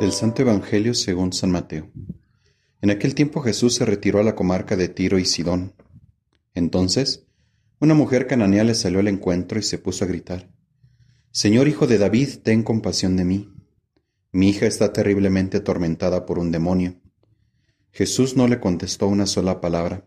Del Santo Evangelio según San Mateo. En aquel tiempo Jesús se retiró a la comarca de Tiro y Sidón. Entonces, una mujer cananea le salió al encuentro y se puso a gritar, Señor Hijo de David, ten compasión de mí. Mi hija está terriblemente atormentada por un demonio. Jesús no le contestó una sola palabra,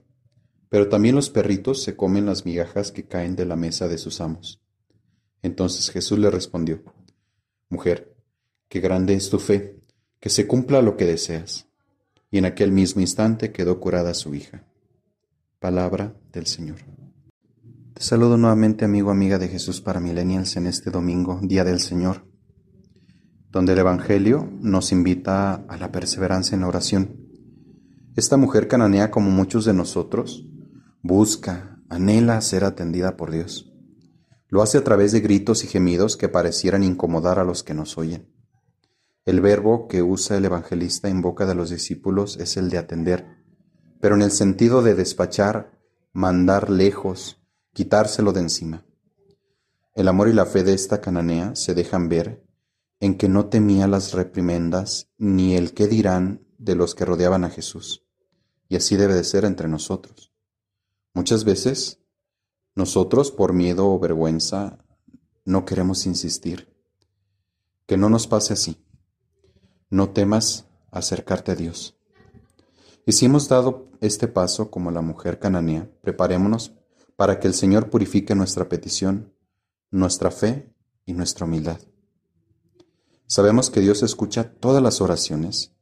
pero también los perritos se comen las migajas que caen de la mesa de sus amos. Entonces Jesús le respondió, Mujer, qué grande es tu fe que se cumpla lo que deseas. Y en aquel mismo instante quedó curada su hija. Palabra del Señor. Te saludo nuevamente amigo, amiga de Jesús para Millennials en este domingo, Día del Señor, donde el Evangelio nos invita a la perseverancia en la oración. Esta mujer cananea, como muchos de nosotros, busca, anhela ser atendida por Dios. Lo hace a través de gritos y gemidos que parecieran incomodar a los que nos oyen. El verbo que usa el evangelista en boca de los discípulos es el de atender, pero en el sentido de despachar, mandar lejos, quitárselo de encima. El amor y la fe de esta cananea se dejan ver en que no temía las reprimendas ni el qué dirán de los que rodeaban a Jesús. Y así debe de ser entre nosotros. Muchas veces, nosotros por miedo o vergüenza no queremos insistir. Que no nos pase así. No temas acercarte a Dios. Y si hemos dado este paso como la mujer cananea, preparémonos para que el Señor purifique nuestra petición, nuestra fe y nuestra humildad. Sabemos que Dios escucha todas las oraciones,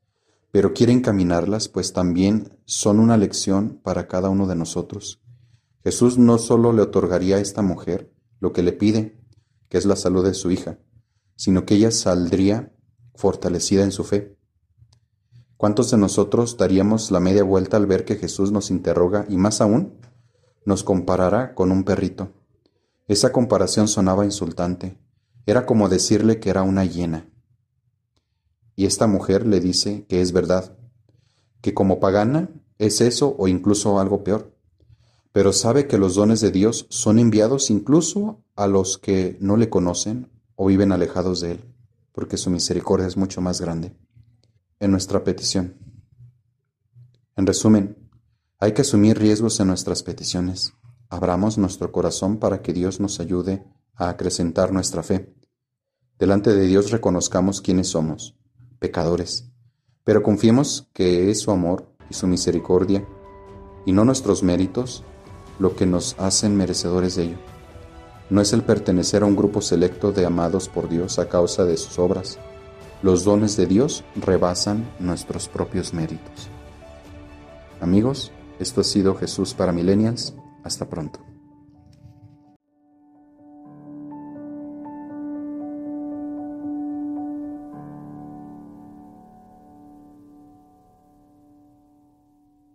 pero quiere encaminarlas, pues también son una lección para cada uno de nosotros. Jesús no solo le otorgaría a esta mujer lo que le pide, que es la salud de su hija, sino que ella saldría fortalecida en su fe. ¿Cuántos de nosotros daríamos la media vuelta al ver que Jesús nos interroga y más aún nos comparará con un perrito? Esa comparación sonaba insultante. Era como decirle que era una hiena. Y esta mujer le dice que es verdad, que como pagana es eso o incluso algo peor, pero sabe que los dones de Dios son enviados incluso a los que no le conocen o viven alejados de Él porque su misericordia es mucho más grande. En nuestra petición. En resumen, hay que asumir riesgos en nuestras peticiones. Abramos nuestro corazón para que Dios nos ayude a acrecentar nuestra fe. Delante de Dios reconozcamos quiénes somos, pecadores, pero confiemos que es su amor y su misericordia, y no nuestros méritos, lo que nos hacen merecedores de ello no es el pertenecer a un grupo selecto de amados por Dios a causa de sus obras. Los dones de Dios rebasan nuestros propios méritos. Amigos, esto ha sido Jesús para Millennials. Hasta pronto.